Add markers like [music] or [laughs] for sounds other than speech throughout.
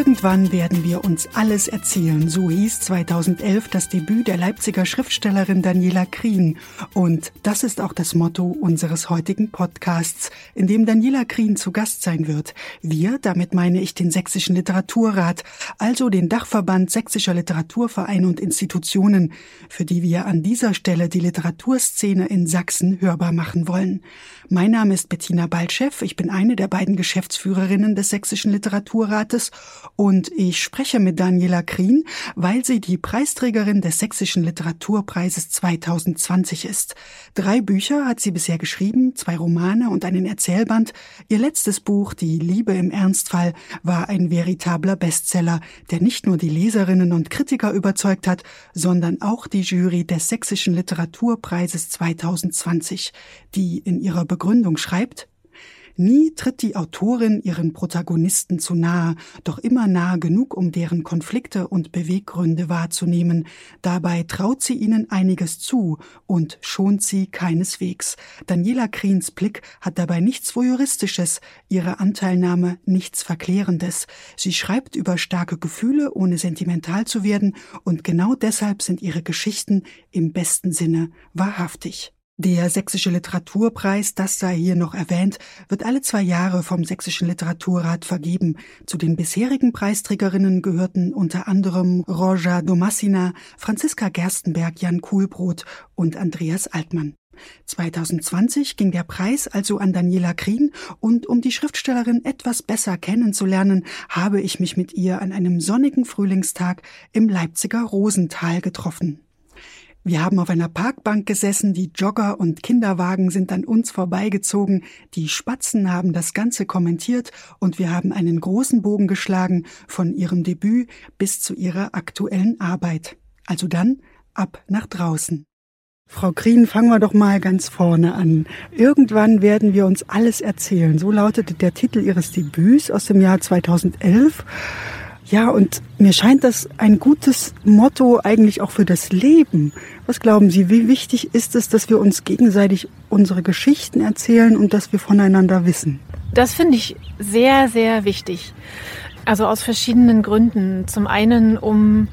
Irgendwann werden wir uns alles erzählen. So hieß 2011 das Debüt der Leipziger Schriftstellerin Daniela Krien. Und das ist auch das Motto unseres heutigen Podcasts, in dem Daniela Krien zu Gast sein wird. Wir, damit meine ich den Sächsischen Literaturrat, also den Dachverband sächsischer Literaturvereine und Institutionen, für die wir an dieser Stelle die Literaturszene in Sachsen hörbar machen wollen. Mein Name ist Bettina Baltschew. Ich bin eine der beiden Geschäftsführerinnen des Sächsischen Literaturrates und ich spreche mit Daniela Krien, weil sie die Preisträgerin des Sächsischen Literaturpreises 2020 ist. Drei Bücher hat sie bisher geschrieben, zwei Romane und einen Erzählband. Ihr letztes Buch, Die Liebe im Ernstfall, war ein veritabler Bestseller, der nicht nur die Leserinnen und Kritiker überzeugt hat, sondern auch die Jury des Sächsischen Literaturpreises 2020, die in ihrer Begründung schreibt, Nie tritt die Autorin ihren Protagonisten zu nahe, doch immer nahe genug, um deren Konflikte und Beweggründe wahrzunehmen. Dabei traut sie ihnen einiges zu und schont sie keineswegs. Daniela Kriens Blick hat dabei nichts Voyeuristisches, ihre Anteilnahme nichts Verklärendes. Sie schreibt über starke Gefühle, ohne sentimental zu werden, und genau deshalb sind ihre Geschichten im besten Sinne wahrhaftig. Der Sächsische Literaturpreis, das sei hier noch erwähnt, wird alle zwei Jahre vom Sächsischen Literaturrat vergeben. Zu den bisherigen Preisträgerinnen gehörten unter anderem Roja Domassina, Franziska Gerstenberg, Jan Kuhlbrot und Andreas Altmann. 2020 ging der Preis also an Daniela Krien und um die Schriftstellerin etwas besser kennenzulernen, habe ich mich mit ihr an einem sonnigen Frühlingstag im Leipziger Rosental getroffen. Wir haben auf einer Parkbank gesessen, die Jogger und Kinderwagen sind an uns vorbeigezogen, die Spatzen haben das Ganze kommentiert und wir haben einen großen Bogen geschlagen von ihrem Debüt bis zu ihrer aktuellen Arbeit. Also dann ab nach draußen. Frau Krien, fangen wir doch mal ganz vorne an. Irgendwann werden wir uns alles erzählen. So lautete der Titel Ihres Debüts aus dem Jahr 2011. Ja, und mir scheint das ein gutes Motto eigentlich auch für das Leben. Was glauben Sie, wie wichtig ist es, dass wir uns gegenseitig unsere Geschichten erzählen und dass wir voneinander wissen? Das finde ich sehr, sehr wichtig. Also aus verschiedenen Gründen. Zum einen, um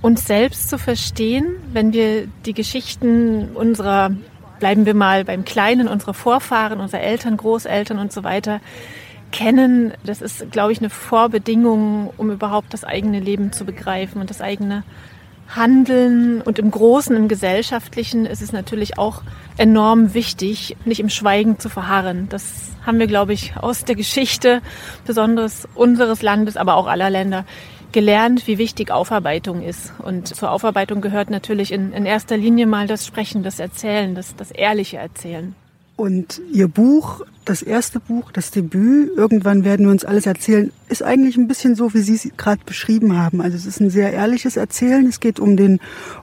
uns selbst zu verstehen, wenn wir die Geschichten unserer, bleiben wir mal beim Kleinen, unserer Vorfahren, unserer Eltern, Großeltern und so weiter, kennen, das ist, glaube ich, eine Vorbedingung, um überhaupt das eigene Leben zu begreifen und das eigene Handeln. Und im Großen, im Gesellschaftlichen ist es natürlich auch enorm wichtig, nicht im Schweigen zu verharren. Das haben wir, glaube ich, aus der Geschichte, besonders unseres Landes, aber auch aller Länder, gelernt, wie wichtig Aufarbeitung ist. Und zur Aufarbeitung gehört natürlich in, in erster Linie mal das Sprechen, das Erzählen, das, das ehrliche Erzählen. Und Ihr Buch, das erste Buch, das Debüt, irgendwann werden wir uns alles erzählen, ist eigentlich ein bisschen so, wie Sie es gerade beschrieben haben. Also es ist ein sehr ehrliches Erzählen. Es geht um den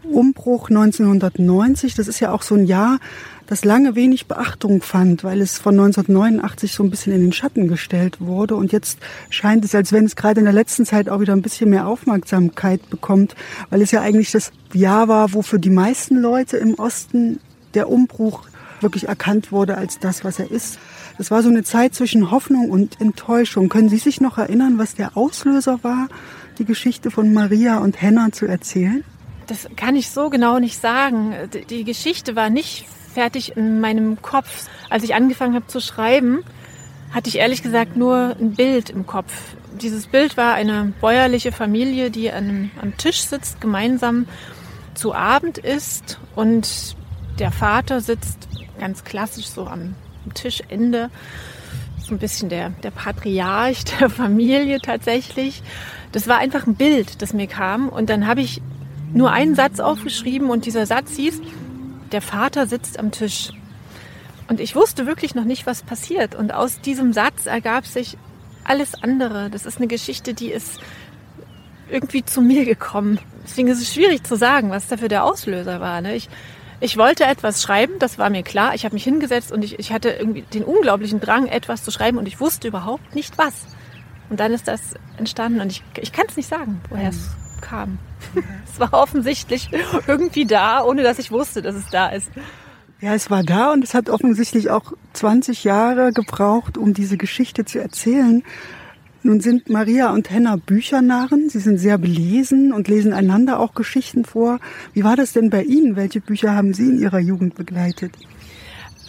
Umbruch 1990. Das ist ja auch so ein Jahr, das lange wenig Beachtung fand, weil es von 1989 so ein bisschen in den Schatten gestellt wurde. Und jetzt scheint es, als wenn es gerade in der letzten Zeit auch wieder ein bisschen mehr Aufmerksamkeit bekommt, weil es ja eigentlich das Jahr war, wo für die meisten Leute im Osten der Umbruch wirklich erkannt wurde als das, was er ist. Das war so eine Zeit zwischen Hoffnung und Enttäuschung. Können Sie sich noch erinnern, was der Auslöser war, die Geschichte von Maria und Henna zu erzählen? Das kann ich so genau nicht sagen. Die Geschichte war nicht fertig in meinem Kopf. Als ich angefangen habe zu schreiben, hatte ich ehrlich gesagt nur ein Bild im Kopf. Dieses Bild war eine bäuerliche Familie, die an am Tisch sitzt, gemeinsam zu Abend isst und der Vater sitzt ganz klassisch so am Tischende. So ein bisschen der, der Patriarch [laughs] der Familie tatsächlich. Das war einfach ein Bild, das mir kam. Und dann habe ich nur einen Satz aufgeschrieben und dieser Satz hieß, der Vater sitzt am Tisch. Und ich wusste wirklich noch nicht, was passiert. Und aus diesem Satz ergab sich alles andere. Das ist eine Geschichte, die ist irgendwie zu mir gekommen. Deswegen ist es schwierig zu sagen, was dafür der Auslöser war. Ne? Ich ich wollte etwas schreiben, das war mir klar. Ich habe mich hingesetzt und ich, ich hatte irgendwie den unglaublichen Drang, etwas zu schreiben und ich wusste überhaupt nicht was. Und dann ist das entstanden und ich, ich kann es nicht sagen, woher es kam. [laughs] es war offensichtlich irgendwie da, ohne dass ich wusste, dass es da ist. Ja, es war da und es hat offensichtlich auch 20 Jahre gebraucht, um diese Geschichte zu erzählen. Nun sind Maria und Henna Büchernarren. Sie sind sehr belesen und lesen einander auch Geschichten vor. Wie war das denn bei Ihnen? Welche Bücher haben Sie in Ihrer Jugend begleitet?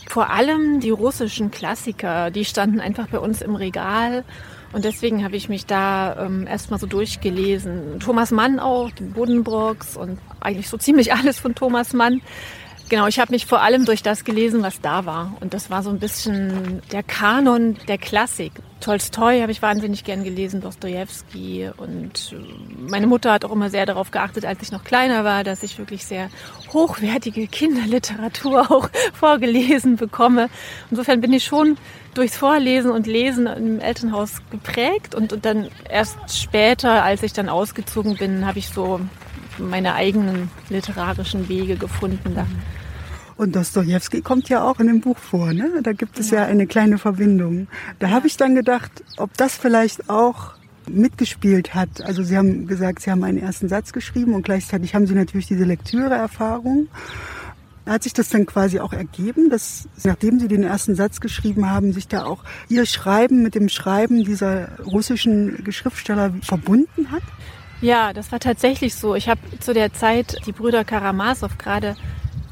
Vor allem die russischen Klassiker, die standen einfach bei uns im Regal. Und deswegen habe ich mich da ähm, erstmal so durchgelesen. Thomas Mann auch, den Buddenbrooks und eigentlich so ziemlich [laughs] alles von Thomas Mann. Genau, ich habe mich vor allem durch das gelesen, was da war. Und das war so ein bisschen der Kanon der Klassik. Tolstoi habe ich wahnsinnig gern gelesen, Dostoevsky. Und äh, meine Mutter hat auch immer sehr darauf geachtet, als ich noch kleiner war, dass ich wirklich sehr hochwertige Kinderliteratur [laughs] auch vorgelesen bekomme. Insofern bin ich schon durchs Vorlesen und Lesen im Elternhaus geprägt. Und, und dann erst später, als ich dann ausgezogen bin, habe ich so meine eigenen literarischen Wege gefunden. Da. Und Dostoevsky kommt ja auch in dem Buch vor, ne? Da gibt es ja, ja eine kleine Verbindung. Da ja. habe ich dann gedacht, ob das vielleicht auch mitgespielt hat. Also Sie haben gesagt, Sie haben einen ersten Satz geschrieben und gleichzeitig haben Sie natürlich diese Lektüreerfahrung. Hat sich das dann quasi auch ergeben, dass nachdem Sie den ersten Satz geschrieben haben, sich da auch Ihr Schreiben mit dem Schreiben dieser russischen Schriftsteller verbunden hat? Ja, das war tatsächlich so. Ich habe zu der Zeit die Brüder Karamasow gerade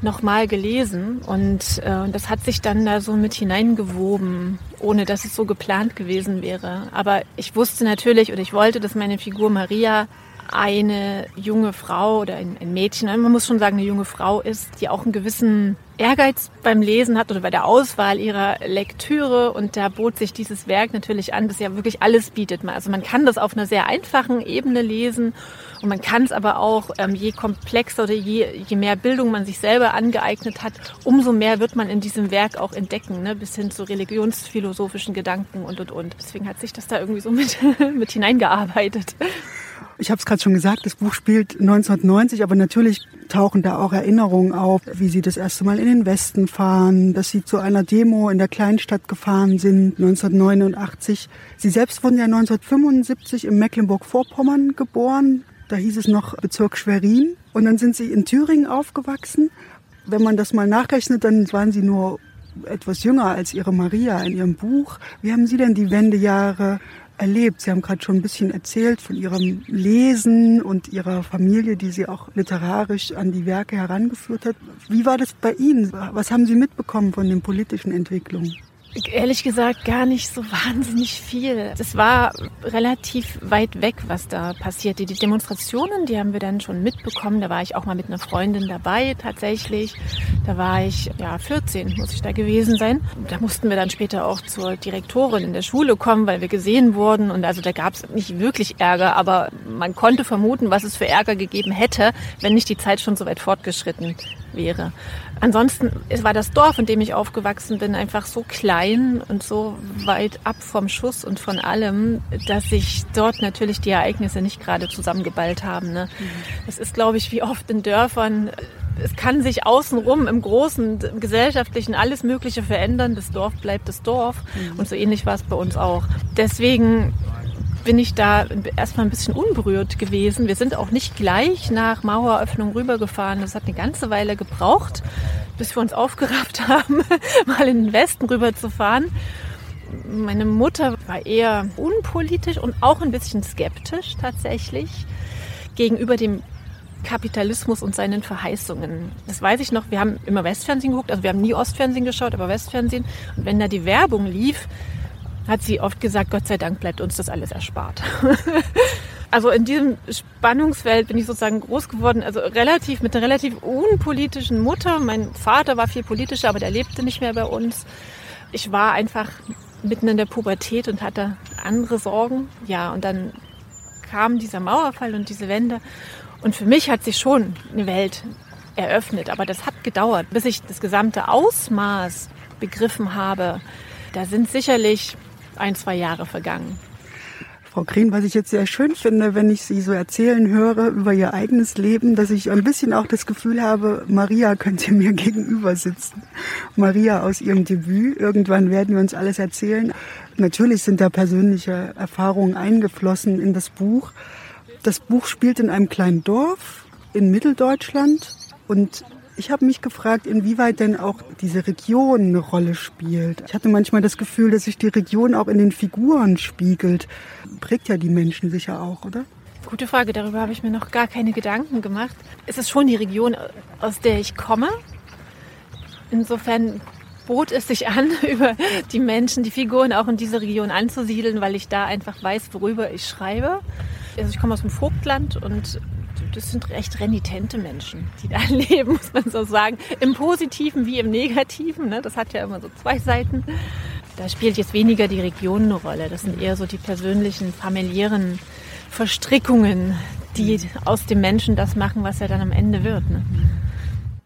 nochmal gelesen und äh, das hat sich dann da so mit hineingewoben, ohne dass es so geplant gewesen wäre. Aber ich wusste natürlich und ich wollte, dass meine Figur Maria eine junge Frau oder ein, ein Mädchen, man muss schon sagen, eine junge Frau ist, die auch einen gewissen Ehrgeiz beim Lesen hat oder bei der Auswahl ihrer Lektüre und da bot sich dieses Werk natürlich an, das ja wirklich alles bietet. Also man kann das auf einer sehr einfachen Ebene lesen und man kann es aber auch, ähm, je komplexer oder je, je mehr Bildung man sich selber angeeignet hat, umso mehr wird man in diesem Werk auch entdecken, ne? bis hin zu religionsphilosophischen Gedanken und und und. Deswegen hat sich das da irgendwie so mit, [laughs] mit hineingearbeitet. Ich habe es gerade schon gesagt, das Buch spielt 1990, aber natürlich tauchen da auch Erinnerungen auf, wie sie das erste Mal in den Westen fahren, dass sie zu einer Demo in der Kleinstadt gefahren sind 1989. Sie selbst wurden ja 1975 in Mecklenburg-Vorpommern geboren. Da hieß es noch Bezirk Schwerin. Und dann sind sie in Thüringen aufgewachsen. Wenn man das mal nachrechnet, dann waren sie nur etwas jünger als ihre Maria in ihrem Buch. Wie haben Sie denn die Wendejahre erlebt? Sie haben gerade schon ein bisschen erzählt von Ihrem Lesen und Ihrer Familie, die Sie auch literarisch an die Werke herangeführt hat. Wie war das bei Ihnen? Was haben Sie mitbekommen von den politischen Entwicklungen? Ehrlich gesagt gar nicht so wahnsinnig viel. Es war relativ weit weg, was da passierte. Die Demonstrationen, die haben wir dann schon mitbekommen. Da war ich auch mal mit einer Freundin dabei tatsächlich. Da war ich, ja, 14 muss ich da gewesen sein. Da mussten wir dann später auch zur Direktorin in der Schule kommen, weil wir gesehen wurden. Und also da gab es nicht wirklich Ärger, aber man konnte vermuten, was es für Ärger gegeben hätte, wenn nicht die Zeit schon so weit fortgeschritten wäre. Ansonsten war das Dorf, in dem ich aufgewachsen bin, einfach so klein und so weit ab vom Schuss und von allem, dass sich dort natürlich die Ereignisse nicht gerade zusammengeballt haben. Ne? Mhm. Das ist, glaube ich, wie oft in Dörfern. Es kann sich außenrum im Großen, im Gesellschaftlichen alles Mögliche verändern. Das Dorf bleibt das Dorf. Mhm. Und so ähnlich war es bei uns auch. Deswegen bin ich da erstmal ein bisschen unberührt gewesen. Wir sind auch nicht gleich nach Maueröffnung rübergefahren. Das hat eine ganze Weile gebraucht, bis wir uns aufgerafft [laughs] haben, mal in den Westen rüberzufahren. Meine Mutter war eher unpolitisch und auch ein bisschen skeptisch tatsächlich gegenüber dem Kapitalismus und seinen Verheißungen. Das weiß ich noch, wir haben immer Westfernsehen geguckt, also wir haben nie Ostfernsehen geschaut, aber Westfernsehen. Und wenn da die Werbung lief, hat sie oft gesagt, Gott sei Dank bleibt uns das alles erspart. [laughs] also in diesem Spannungsfeld bin ich sozusagen groß geworden, also relativ mit einer relativ unpolitischen Mutter. Mein Vater war viel politischer, aber der lebte nicht mehr bei uns. Ich war einfach mitten in der Pubertät und hatte andere Sorgen. Ja, und dann kam dieser Mauerfall und diese Wende. Und für mich hat sich schon eine Welt eröffnet, aber das hat gedauert, bis ich das gesamte Ausmaß begriffen habe. Da sind sicherlich ein, zwei Jahre vergangen. Frau Krien, was ich jetzt sehr schön finde, wenn ich Sie so erzählen höre über Ihr eigenes Leben, dass ich ein bisschen auch das Gefühl habe, Maria könnte mir [laughs] gegenüber sitzen. Maria aus ihrem Debüt. Irgendwann werden wir uns alles erzählen. Natürlich sind da persönliche Erfahrungen eingeflossen in das Buch. Das Buch spielt in einem kleinen Dorf in Mitteldeutschland und ich habe mich gefragt, inwieweit denn auch diese Region eine Rolle spielt. Ich hatte manchmal das Gefühl, dass sich die Region auch in den Figuren spiegelt. Prägt ja die Menschen sicher auch, oder? Gute Frage, darüber habe ich mir noch gar keine Gedanken gemacht. Es ist schon die Region, aus der ich komme. Insofern bot es sich an, [laughs] über die Menschen, die Figuren auch in diese Region anzusiedeln, weil ich da einfach weiß, worüber ich schreibe. Also ich komme aus dem Vogtland und das sind recht renitente Menschen, die da [laughs] leben, muss man so sagen. Im Positiven wie im Negativen. Ne? Das hat ja immer so zwei Seiten. Da spielt jetzt weniger die Region eine Rolle. Das sind eher so die persönlichen, familiären Verstrickungen, die aus dem Menschen das machen, was er dann am Ende wird. Ne?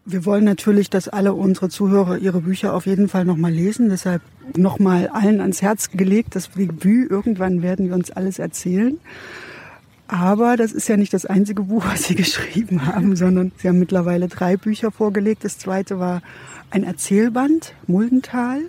Wir wollen natürlich, dass alle unsere Zuhörer ihre Bücher auf jeden Fall nochmal lesen. Deshalb nochmal allen ans Herz gelegt, das Debüt. Irgendwann werden wir uns alles erzählen. Aber das ist ja nicht das einzige Buch, was Sie [laughs] geschrieben haben, sondern Sie haben mittlerweile drei Bücher vorgelegt. Das zweite war ein Erzählband, Muldental.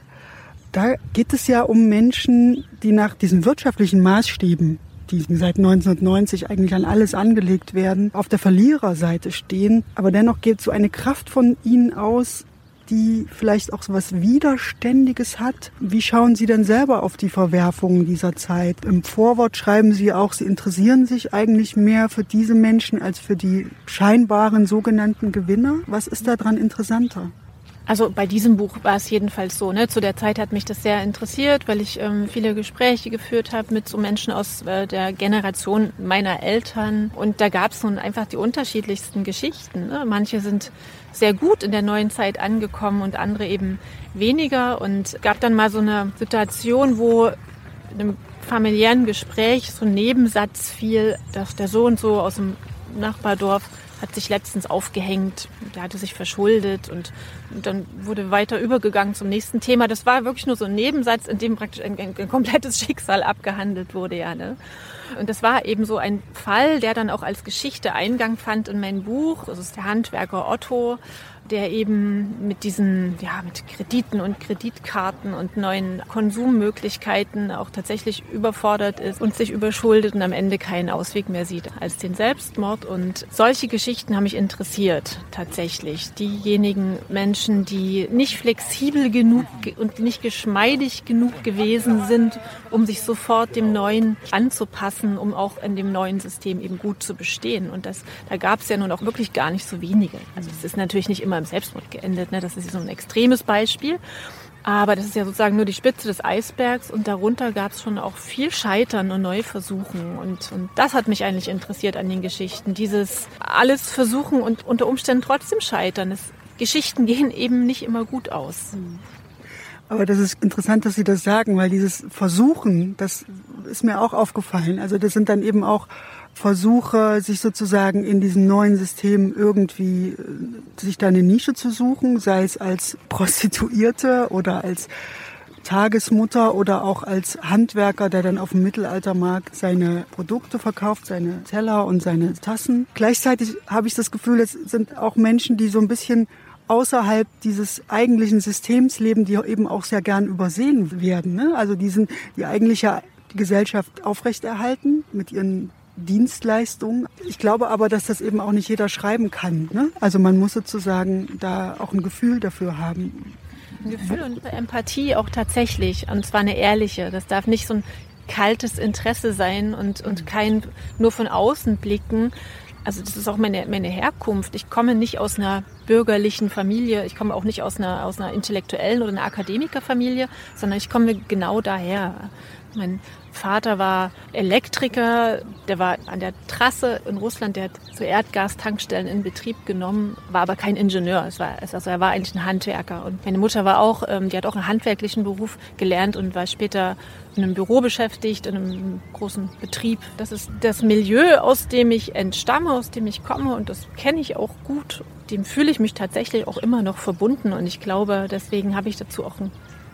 Da geht es ja um Menschen, die nach diesen wirtschaftlichen Maßstäben, die seit 1990 eigentlich an alles angelegt werden, auf der Verliererseite stehen. Aber dennoch geht so eine Kraft von ihnen aus, die vielleicht auch so was Widerständiges hat. Wie schauen Sie denn selber auf die Verwerfungen dieser Zeit? Im Vorwort schreiben Sie auch, Sie interessieren sich eigentlich mehr für diese Menschen als für die scheinbaren sogenannten Gewinner. Was ist daran interessanter? Also bei diesem Buch war es jedenfalls so. Ne? Zu der Zeit hat mich das sehr interessiert, weil ich ähm, viele Gespräche geführt habe mit so Menschen aus äh, der Generation meiner Eltern. Und da gab es nun einfach die unterschiedlichsten Geschichten. Ne? Manche sind sehr gut in der neuen Zeit angekommen und andere eben weniger. Und gab dann mal so eine Situation, wo in einem familiären Gespräch so ein Nebensatz fiel, dass der so und so aus dem Nachbardorf hat sich letztens aufgehängt, der hatte sich verschuldet und, dann wurde weiter übergegangen zum nächsten Thema. Das war wirklich nur so ein Nebensatz, in dem praktisch ein, ein, ein komplettes [laughs] Schicksal abgehandelt wurde, ja. Ne? Und das war eben so ein Fall, der dann auch als Geschichte Eingang fand in mein Buch. Das ist der Handwerker Otto der eben mit diesen, ja, mit Krediten und Kreditkarten und neuen Konsummöglichkeiten auch tatsächlich überfordert ist und sich überschuldet und am Ende keinen Ausweg mehr sieht als den Selbstmord. Und solche Geschichten haben mich interessiert, tatsächlich. Diejenigen Menschen, die nicht flexibel genug und nicht geschmeidig genug gewesen sind, um sich sofort dem Neuen anzupassen, um auch in dem neuen System eben gut zu bestehen. Und das, da gab es ja nun auch wirklich gar nicht so wenige. Also es ist natürlich nicht immer im Selbstmord geendet. Ne? Das ist so ein extremes Beispiel. Aber das ist ja sozusagen nur die Spitze des Eisbergs und darunter gab es schon auch viel Scheitern und neue Versuchen. Und, und das hat mich eigentlich interessiert an den Geschichten. Dieses alles versuchen und unter Umständen trotzdem scheitern. Es, Geschichten gehen eben nicht immer gut aus. Aber das ist interessant, dass Sie das sagen, weil dieses Versuchen, das ist mir auch aufgefallen. Also das sind dann eben auch Versuche, sich sozusagen in diesem neuen System irgendwie äh, sich da eine Nische zu suchen, sei es als Prostituierte oder als Tagesmutter oder auch als Handwerker, der dann auf dem Mittelaltermarkt seine Produkte verkauft, seine Teller und seine Tassen. Gleichzeitig habe ich das Gefühl, es sind auch Menschen, die so ein bisschen außerhalb dieses eigentlichen Systems leben, die eben auch sehr gern übersehen werden. Ne? Also die sind die eigentliche Gesellschaft aufrechterhalten mit ihren Dienstleistung. Ich glaube aber, dass das eben auch nicht jeder schreiben kann. Ne? Also man muss sozusagen da auch ein Gefühl dafür haben. Ein Gefühl und Empathie auch tatsächlich. Und zwar eine ehrliche. Das darf nicht so ein kaltes Interesse sein und, und kein nur von außen blicken. Also das ist auch meine, meine Herkunft. Ich komme nicht aus einer bürgerlichen Familie, ich komme auch nicht aus einer, aus einer intellektuellen oder einer Akademikerfamilie, sondern ich komme genau daher. Mein Vater war Elektriker, der war an der Trasse in Russland, der hat so Erdgastankstellen in Betrieb genommen, war aber kein Ingenieur. Es war, also er war eigentlich ein Handwerker. Und meine Mutter war auch, ähm, die hat auch einen handwerklichen Beruf gelernt und war später in einem Büro beschäftigt, in einem großen Betrieb. Das ist das Milieu, aus dem ich entstamme, aus dem ich komme und das kenne ich auch gut. Dem fühle ich mich tatsächlich auch immer noch verbunden und ich glaube, deswegen habe ich dazu auch ein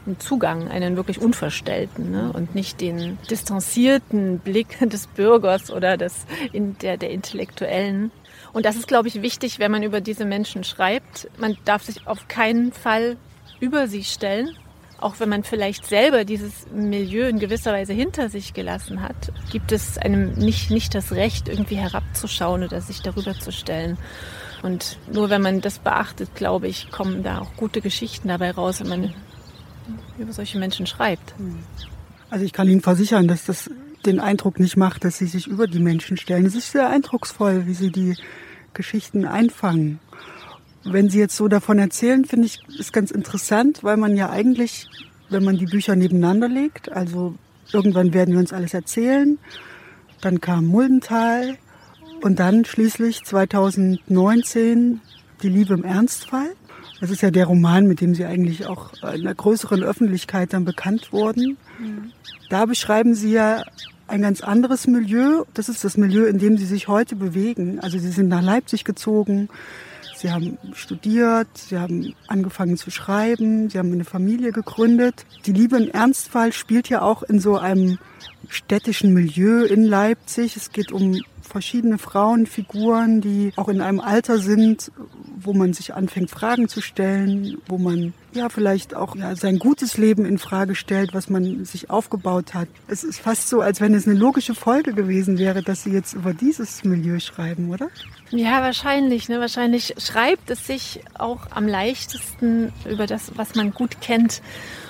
einen Zugang, einen wirklich unverstellten ne? und nicht den distanzierten Blick [laughs] des Bürgers oder des, in der, der Intellektuellen. Und das ist, glaube ich, wichtig, wenn man über diese Menschen schreibt. Man darf sich auf keinen Fall über sie stellen, auch wenn man vielleicht selber dieses Milieu in gewisser Weise hinter sich gelassen hat, gibt es einem nicht, nicht das Recht, irgendwie herabzuschauen oder sich darüber zu stellen. Und nur wenn man das beachtet, glaube ich, kommen da auch gute Geschichten dabei raus, wenn man über solche Menschen schreibt. Also ich kann Ihnen versichern, dass das den Eindruck nicht macht, dass Sie sich über die Menschen stellen. Es ist sehr eindrucksvoll, wie Sie die Geschichten einfangen wenn Sie jetzt so davon erzählen, finde ich, ist ganz interessant, weil man ja eigentlich, wenn man die Bücher nebeneinander legt, also irgendwann werden wir uns alles erzählen, dann kam Muldental und dann schließlich 2019 Die Liebe im Ernstfall. Das ist ja der Roman, mit dem Sie eigentlich auch in der größeren Öffentlichkeit dann bekannt wurden. Mhm. Da beschreiben Sie ja ein ganz anderes Milieu. Das ist das Milieu, in dem Sie sich heute bewegen. Also Sie sind nach Leipzig gezogen. Sie haben studiert, sie haben angefangen zu schreiben, sie haben eine Familie gegründet. Die Liebe im Ernstfall spielt ja auch in so einem städtischen Milieu in Leipzig. Es geht um verschiedene Frauenfiguren, die auch in einem Alter sind, wo man sich anfängt, Fragen zu stellen, wo man ja vielleicht auch ja, sein gutes Leben in Frage stellt, was man sich aufgebaut hat. Es ist fast so, als wenn es eine logische Folge gewesen wäre, dass Sie jetzt über dieses Milieu schreiben, oder? Ja, wahrscheinlich. Ne? Wahrscheinlich schreibt es sich auch am leichtesten über das, was man gut kennt.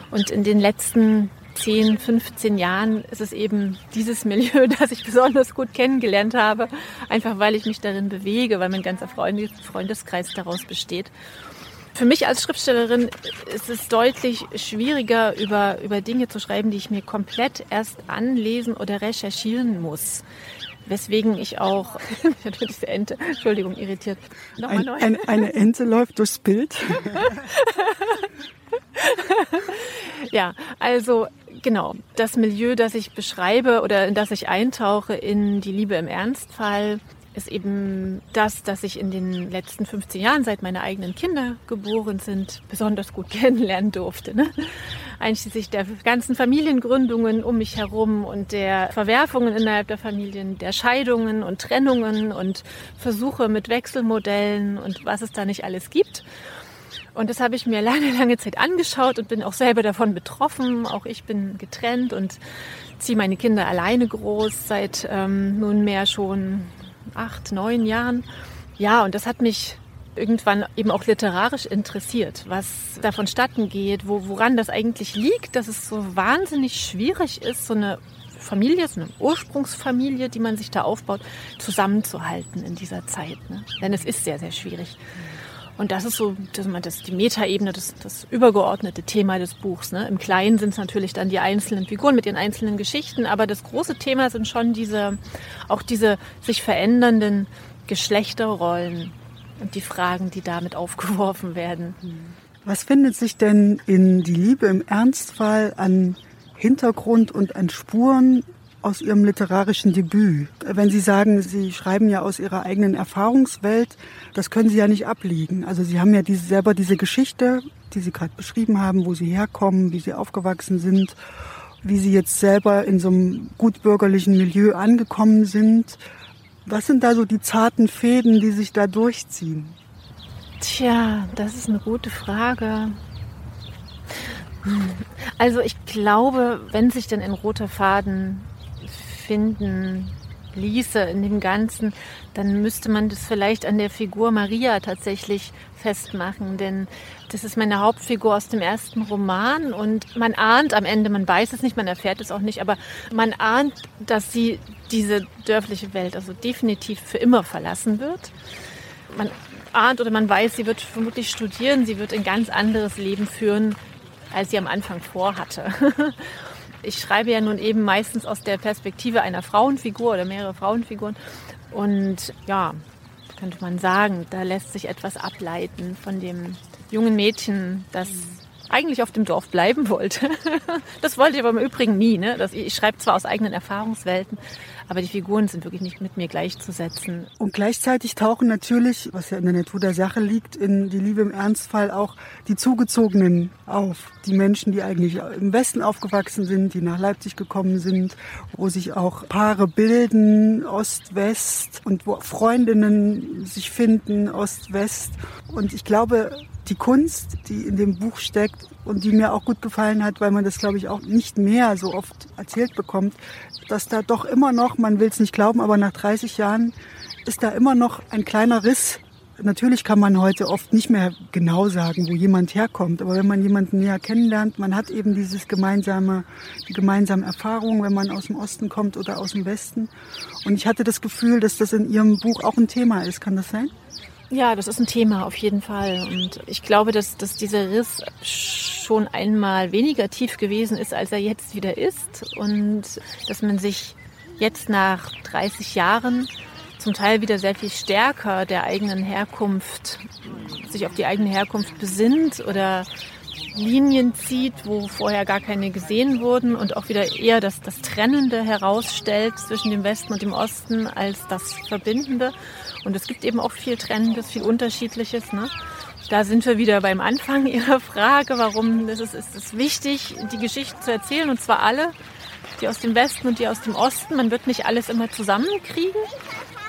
Und in den letzten 10, 15 Jahren ist es eben dieses Milieu, [laughs] das ich besonders gut kennengelernt habe, einfach weil ich mich darin bewege, weil mein ganzer Freundeskreis daraus besteht. Für mich als Schriftstellerin ist es deutlich schwieriger, über, über Dinge zu schreiben, die ich mir komplett erst anlesen oder recherchieren muss. Weswegen ich auch, [laughs] diese Ente, Entschuldigung, irritiert. Nochmal neu. Ein, eine Ente läuft durchs Bild. [laughs] ja, also genau, das Milieu, das ich beschreibe oder in das ich eintauche in die Liebe im Ernstfall, ist eben das, dass ich in den letzten 15 Jahren, seit meine eigenen Kinder geboren sind, besonders gut [laughs] kennenlernen durfte. Ne? Einschließlich der ganzen Familiengründungen um mich herum und der Verwerfungen innerhalb der Familien, der Scheidungen und Trennungen und Versuche mit Wechselmodellen und was es da nicht alles gibt. Und das habe ich mir [laughs] lange, lange Zeit angeschaut und bin auch selber davon betroffen. Auch ich bin getrennt und ziehe meine Kinder alleine groß seit ähm, nunmehr schon acht, neun Jahren. Ja, und das hat mich irgendwann eben auch literarisch interessiert, was da vonstatten geht, wo, woran das eigentlich liegt, dass es so wahnsinnig schwierig ist, so eine Familie, so eine Ursprungsfamilie, die man sich da aufbaut, zusammenzuhalten in dieser Zeit. Ne? Denn es ist sehr, sehr schwierig. Und das ist so das, das die Metaebene, das, das übergeordnete Thema des Buchs. Ne? Im Kleinen sind es natürlich dann die einzelnen Figuren mit ihren einzelnen Geschichten, aber das große Thema sind schon diese, auch diese sich verändernden Geschlechterrollen und die Fragen, die damit [laughs] aufgeworfen werden. Was findet sich denn in Die Liebe im Ernstfall an Hintergrund und an Spuren aus Ihrem literarischen Debüt. Wenn Sie sagen, Sie schreiben ja aus Ihrer eigenen Erfahrungswelt, das können Sie ja nicht abliegen. Also Sie haben ja diese, selber diese Geschichte, die Sie gerade beschrieben haben, wo Sie herkommen, wie Sie aufgewachsen sind, wie Sie jetzt selber in so einem gutbürgerlichen Milieu angekommen sind. Was sind da so die zarten Fäden, die sich da durchziehen? Tja, das ist eine gute Frage. Also ich glaube, wenn sich denn ein roter Faden finden ließe in dem Ganzen, dann müsste man das vielleicht an der Figur Maria tatsächlich festmachen, denn das ist meine Hauptfigur aus dem ersten Roman und man ahnt am Ende, man weiß es nicht, man erfährt es auch nicht, aber man ahnt, dass sie diese dörfliche Welt also definitiv für immer verlassen wird. Man ahnt oder man weiß, sie wird vermutlich studieren, sie wird ein ganz anderes Leben führen, als sie am Anfang vorhatte. [laughs] ich schreibe ja nun eben meistens aus der Perspektive einer Frauenfigur oder mehrere Frauenfiguren. Und ja, könnte man sagen, da lässt sich etwas ableiten von dem jungen Mädchen, das eigentlich auf dem Dorf bleiben wollte. [laughs] Das wollte ich aber im Übrigen nie. Ne? ich schreibe zwar aus eigenen Erfahrungswelten, aber die Figuren sind wirklich nicht mit mir gleichzusetzen. Und gleichzeitig tauchen natürlich, was ja in der Natur der Sache liegt, in die Liebe im Ernstfall auch die Zugezogenen auf. Die Menschen, die eigentlich im Westen aufgewachsen sind, die nach Leipzig gekommen sind, wo sich auch Paare bilden, Ost-West und wo Freundinnen sich finden, Ost-West. Und ich glaube, die Kunst, die in dem Buch steckt und die mir auch gut gefallen hat, weil man das, glaube ich, auch nicht mehr so oft erzählt bekommt, dass da doch immer noch, man will es nicht glauben, aber nach 30 Jahren ist da immer noch ein kleiner Riss. Natürlich kann man heute oft nicht mehr genau sagen, wo jemand herkommt, aber wenn man jemanden näher kennenlernt, man hat eben dieses gemeinsame, die gemeinsame Erfahrung, wenn man aus dem Osten kommt oder aus dem Westen. Und ich hatte das Gefühl, dass das in Ihrem Buch auch ein Thema ist. Kann das sein? Ja, das ist ein Thema auf jeden Fall. Und ich glaube, dass, dass dieser Riss schon einmal weniger tief gewesen ist, als er jetzt wieder ist. Und dass man sich jetzt nach 30 Jahren zum Teil wieder sehr viel stärker der eigenen Herkunft, sich auf die eigene Herkunft besinnt oder Linien zieht, wo vorher gar keine gesehen wurden und auch wieder eher das, das Trennende herausstellt zwischen dem Westen und dem Osten als das Verbindende. Und es gibt eben auch viel Trennendes, viel Unterschiedliches. Ne? Da sind wir wieder beim Anfang [laughs] Ihrer Frage, warum ist es, ist es wichtig, die Geschichte zu erzählen, und zwar alle, die aus dem Westen und die aus dem Osten. Man wird nicht alles immer zusammenkriegen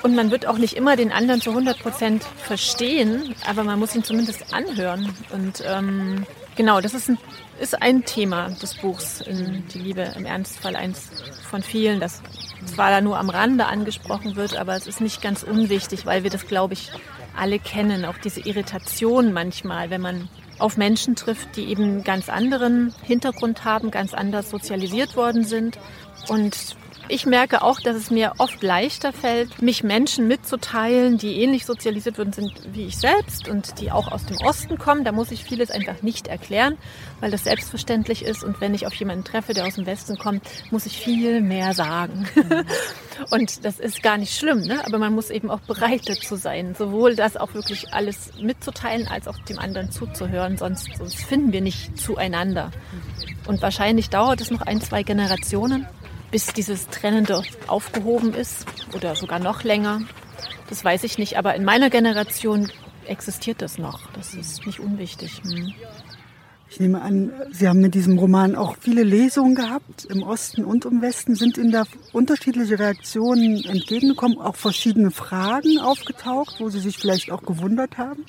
und man wird auch nicht immer den anderen zu 100 Prozent verstehen, aber man muss ihn zumindest anhören. Und ähm, genau, das ist ein, ist ein Thema des Buchs, Die Liebe im Ernstfall, eins von vielen, das zwar da nur am Rande angesprochen wird, aber es ist nicht ganz unwichtig, weil wir das, glaube ich, alle kennen. Auch diese Irritation manchmal, wenn man auf Menschen trifft, die eben ganz anderen Hintergrund haben, ganz anders sozialisiert worden sind und ich merke auch, dass es mir oft leichter fällt, mich Menschen mitzuteilen, die ähnlich sozialisiert worden sind wie ich selbst und die auch aus dem Osten kommen. Da muss ich vieles einfach nicht erklären, weil das selbstverständlich ist. Und wenn ich auf jemanden treffe, der aus dem Westen kommt, muss ich viel mehr sagen. [laughs] und das ist gar nicht schlimm, ne? aber man muss eben auch bereit dazu sein, sowohl das auch wirklich alles mitzuteilen, als auch dem anderen zuzuhören. Sonst, sonst finden wir nicht zueinander. Und wahrscheinlich dauert es noch ein, zwei Generationen, bis dieses Trennende aufgehoben ist oder sogar noch länger. Das weiß ich nicht, aber in meiner Generation existiert das noch. Das ist nicht unwichtig. Hm. Ich nehme an, Sie haben mit diesem Roman auch viele Lesungen gehabt, im Osten und im Westen. Sind Ihnen da unterschiedliche Reaktionen entgegengekommen, auch verschiedene Fragen aufgetaucht, wo Sie sich vielleicht auch gewundert haben?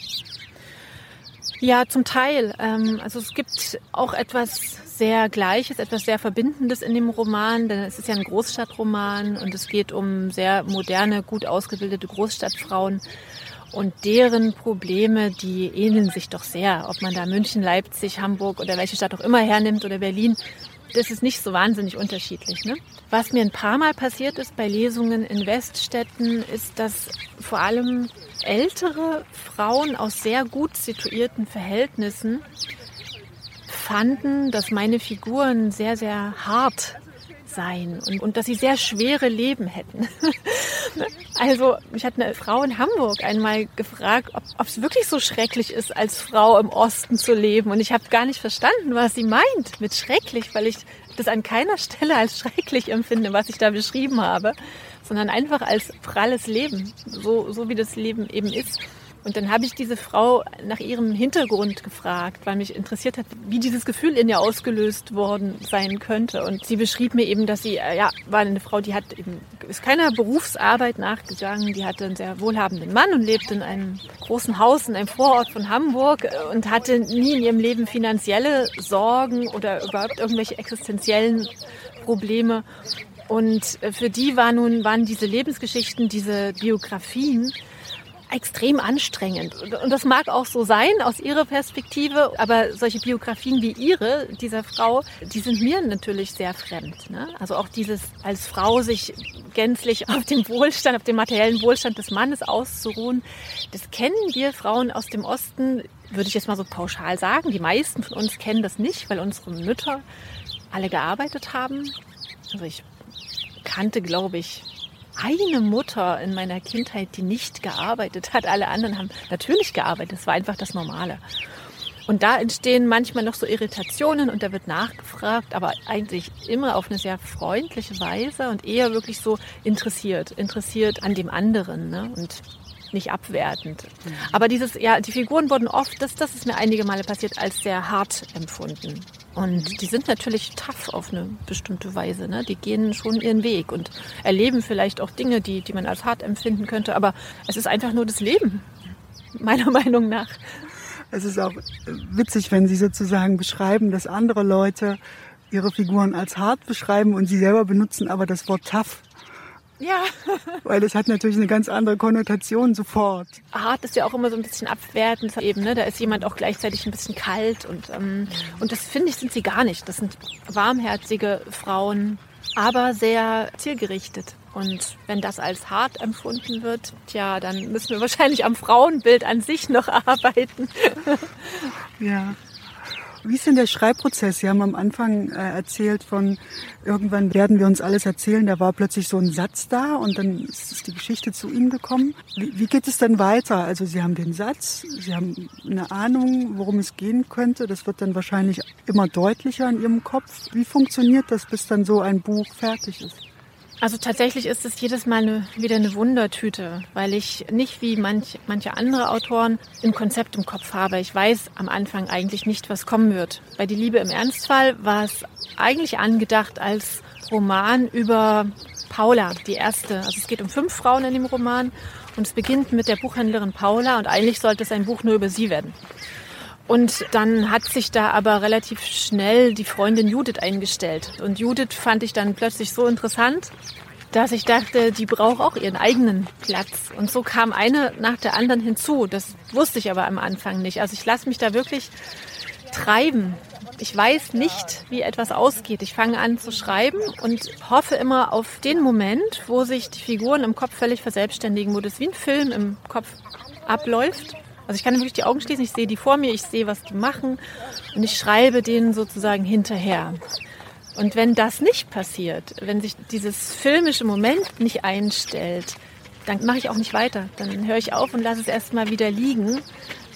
Ja, zum Teil. Ähm, also es gibt auch etwas sehr Gleiches, etwas sehr Verbindendes in dem Roman, denn es ist ja ein Großstadtroman und es geht um sehr moderne, gut ausgebildete Großstadtfrauen und deren Probleme, die ähneln sich doch sehr. Ob man da München, Leipzig, Hamburg oder welche Stadt auch immer hernimmt oder Berlin, das ist nicht so wahnsinnig unterschiedlich. Ne? Was mir ein paar Mal passiert ist bei Lesungen in Weststädten, ist, dass vor allem ältere Frauen aus sehr gut situierten Verhältnissen fanden, dass meine Figuren sehr, sehr hart seien und, und dass sie sehr schwere Leben hätten. [laughs] also ich hatte eine Frau in Hamburg einmal gefragt, ob es wirklich so schrecklich ist, als Frau im Osten zu leben. Und ich habe gar nicht verstanden, was sie meint mit schrecklich, weil ich das an keiner Stelle als schrecklich empfinde, was ich da beschrieben habe, sondern einfach als pralles Leben, so, so wie das Leben eben ist. Und dann habe ich diese Frau nach ihrem Hintergrund gefragt, weil mich interessiert hat, wie dieses Gefühl in ihr ausgelöst worden sein könnte. Und sie beschrieb mir eben, dass sie, äh, ja, war eine Frau, die hat eben, ist keiner Berufsarbeit nachgegangen. Die hatte einen sehr wohlhabenden Mann und lebte in einem großen Haus in einem Vorort von Hamburg und hatte nie in ihrem Leben finanzielle Sorgen oder überhaupt irgendwelche existenziellen Probleme. Und äh, für die war nun, waren diese Lebensgeschichten, diese Biografien, extrem anstrengend. Und das mag auch so sein aus ihrer Perspektive, aber solche Biografien wie ihre, dieser Frau, die sind mir natürlich sehr fremd. Ne? Also auch dieses als Frau sich gänzlich auf den Wohlstand, auf den materiellen Wohlstand des Mannes auszuruhen, das kennen wir Frauen aus dem Osten, würde ich jetzt mal so pauschal sagen. Die meisten von uns kennen das nicht, weil unsere Mütter alle gearbeitet haben. Also ich kannte, glaube ich, eine Mutter in meiner Kindheit, die nicht gearbeitet hat. Alle anderen haben natürlich gearbeitet. Das war einfach das Normale. Und da entstehen manchmal noch so Irritationen und da wird nachgefragt, aber eigentlich immer auf eine sehr freundliche Weise und eher wirklich so interessiert, interessiert an dem anderen ne? und nicht abwertend. Mhm. Aber dieses, ja, die Figuren wurden oft, das, das ist mir einige Male passiert, als sehr hart empfunden. Und die sind natürlich tough auf eine bestimmte Weise. Ne? Die gehen schon ihren Weg und erleben vielleicht auch Dinge, die, die man als hart empfinden könnte. Aber es ist einfach nur das Leben, meiner [laughs] Meinung nach. Es ist auch witzig, wenn Sie sozusagen beschreiben, dass andere Leute ihre Figuren als hart beschreiben und Sie selber benutzen aber das Wort tough. Ja. Weil das hat natürlich eine ganz andere Konnotation sofort. Hart ist ja auch immer so ein bisschen abwertend eben, ne? Da ist jemand auch gleichzeitig ein bisschen kalt und, ähm, und das finde ich sind sie gar nicht. Das sind warmherzige Frauen, aber sehr zielgerichtet. Und wenn das als hart empfunden wird, tja, dann müssen wir wahrscheinlich am Frauenbild an sich noch [laughs] arbeiten. Ja. Wie ist denn der Schreibprozess? Sie haben am Anfang äh, erzählt von, irgendwann werden wir uns alles erzählen. Da war plötzlich so ein Satz da und dann ist die Geschichte zu Ihnen gekommen. Wie, wie geht es denn weiter? Also Sie haben den Satz, Sie haben eine Ahnung, worum es gehen könnte. Das wird dann wahrscheinlich immer deutlicher in Ihrem Kopf. Wie funktioniert das, bis dann so ein Buch fertig ist? Also tatsächlich ist es jedes Mal eine, wieder eine Wundertüte, weil ich nicht wie manch, manche andere Autoren ein Konzept im Kopf habe. Ich weiß am Anfang eigentlich nicht, was kommen wird. Bei Die Liebe im Ernstfall war es eigentlich angedacht als Roman über Paula, die erste. Also es geht um fünf Frauen in dem Roman und es beginnt mit der Buchhändlerin Paula und eigentlich sollte es ein Buch nur über sie werden. Und dann hat sich da aber relativ schnell die Freundin Judith eingestellt. Und Judith fand ich dann plötzlich so interessant, dass ich dachte, die braucht auch ihren eigenen Platz. Und so kam eine nach der anderen hinzu. Das wusste ich aber am Anfang nicht. Also ich lasse mich da wirklich treiben. Ich weiß nicht, wie etwas ausgeht. Ich fange an zu schreiben und hoffe immer auf den Moment, wo sich die Figuren im Kopf völlig verselbstständigen, wo das wie ein Film im Kopf abläuft. Also ich kann wirklich die Augen schließen, ich sehe die vor mir, ich sehe, was die machen und ich schreibe denen sozusagen hinterher. Und wenn das nicht passiert, wenn sich dieses filmische Moment nicht einstellt, dann mache ich auch nicht weiter. Dann höre ich auf und lasse es erstmal wieder liegen,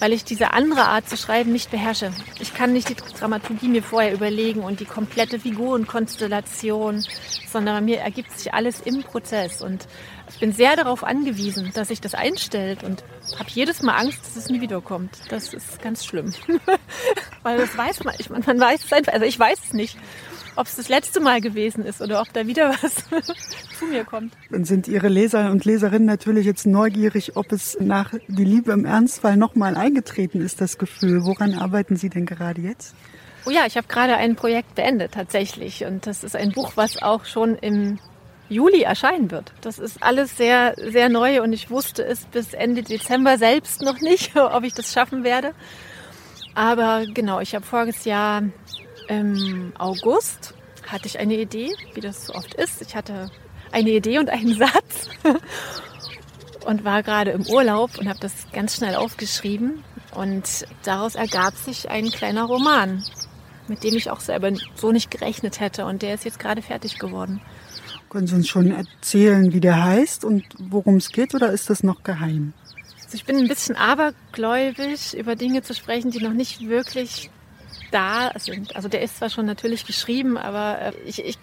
weil ich diese andere Art zu schreiben nicht beherrsche. Ich kann nicht die Dramaturgie mir vorher überlegen und die komplette Figurenkonstellation, sondern bei mir ergibt sich alles im Prozess. Und ich bin sehr darauf angewiesen, dass sich das einstellt und habe jedes Mal Angst, dass es nie wiederkommt. Das ist ganz schlimm. [laughs] Weil das weiß man, ich, man weiß es einfach, also ich weiß es nicht, ob es das letzte Mal gewesen ist oder ob da wieder was [laughs] zu mir kommt. Dann sind Ihre Leser und Leserinnen natürlich jetzt neugierig, ob es nach Die Liebe im Ernstfall nochmal eingetreten ist, das Gefühl. Woran arbeiten Sie denn gerade jetzt? Oh ja, ich habe gerade ein Projekt beendet tatsächlich und das ist ein Buch, was auch schon im Juli erscheinen wird. Das ist alles sehr, sehr neu und ich wusste es bis Ende Dezember selbst noch nicht, [laughs] ob ich das schaffen werde. Aber genau, ich habe voriges Jahr im August hatte ich eine Idee, wie das so oft ist. Ich hatte eine Idee und einen [laughs] Satz und war gerade im Urlaub und habe das ganz schnell aufgeschrieben. Und daraus ergab sich ein kleiner Roman, mit dem ich auch selber so nicht gerechnet hätte. Und der ist jetzt gerade fertig geworden. Können Sie uns schon erzählen, wie der heißt und worum es geht oder ist das noch geheim? Also ich bin ein bisschen abergläubig, über Dinge zu sprechen, die noch nicht wirklich da sind. Also der ist zwar schon natürlich geschrieben, aber äh, ich, ich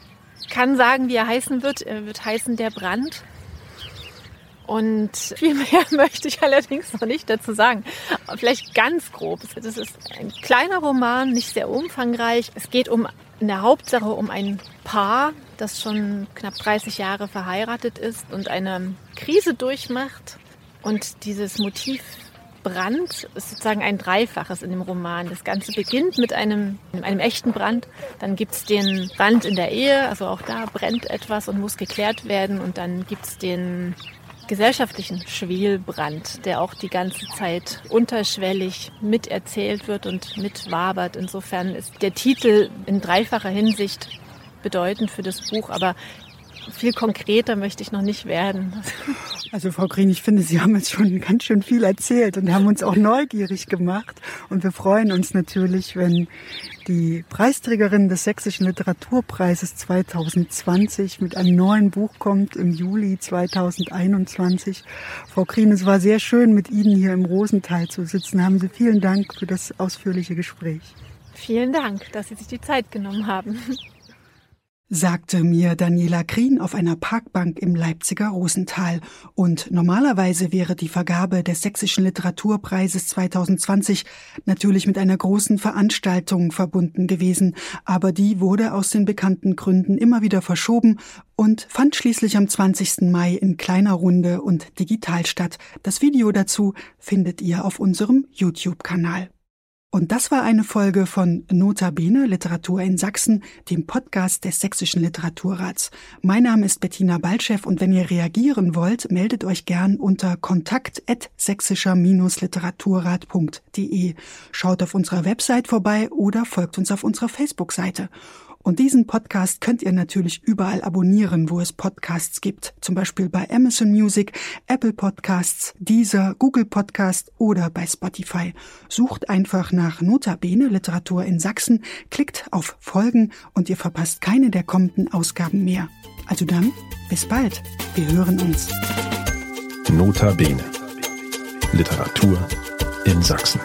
kann sagen, wie er heißen wird. Er wird heißen Der Brand. Und viel [laughs] mehr möchte ich allerdings noch nicht dazu sagen. Vielleicht ganz grob. Das ist ein kleiner Roman, nicht sehr umfangreich. Es geht um in der Hauptsache um ein Paar, das schon knapp 30 Jahre verheiratet ist und eine Krise durchmacht. Und dieses Motiv Brand ist sozusagen ein Dreifaches in dem Roman. Das Ganze beginnt mit einem, einem echten Brand. Dann gibt es den Brand in der Ehe, also auch da brennt etwas und muss geklärt werden. Und dann gibt es den gesellschaftlichen Schwelbrand, der auch die ganze Zeit unterschwellig miterzählt wird und mitwabert. Insofern ist der Titel in dreifacher Hinsicht bedeutend für das Buch, aber viel konkreter möchte ich noch nicht werden. Also Frau Green, ich finde, Sie haben jetzt schon ganz schön viel erzählt und haben uns auch neugierig gemacht. Und wir freuen uns natürlich, wenn die Preisträgerin des Sächsischen Literaturpreises 2020 mit einem neuen Buch kommt im Juli 2021. Frau Green, es war sehr schön, mit Ihnen hier im Rosenthal zu sitzen. Haben Sie vielen Dank für das ausführliche Gespräch. Vielen Dank, dass Sie sich die Zeit genommen haben sagte mir Daniela Krien auf einer Parkbank im Leipziger Rosental. Und normalerweise wäre die Vergabe des Sächsischen Literaturpreises 2020 natürlich mit einer großen Veranstaltung verbunden gewesen, aber die wurde aus den bekannten Gründen immer wieder verschoben und fand schließlich am 20. Mai in kleiner Runde und digital statt. Das Video dazu findet ihr auf unserem YouTube-Kanal. Und das war eine Folge von Nota Bene Literatur in Sachsen, dem Podcast des Sächsischen Literaturrats. Mein Name ist Bettina Baltschew und wenn ihr reagieren wollt, meldet euch gern unter kontakt@sächsischer-literaturrat.de. Schaut auf unserer Website vorbei oder folgt uns auf unserer Facebook-Seite. Und diesen Podcast könnt ihr natürlich überall abonnieren, wo es Podcasts gibt. Zum Beispiel bei Amazon Music, Apple Podcasts, Deezer, Google Podcast oder bei Spotify. Sucht einfach nach Notabene Literatur in Sachsen, klickt auf Folgen und ihr verpasst keine der kommenden Ausgaben mehr. Also dann, bis bald. Wir hören uns. Notabene. Literatur in Sachsen.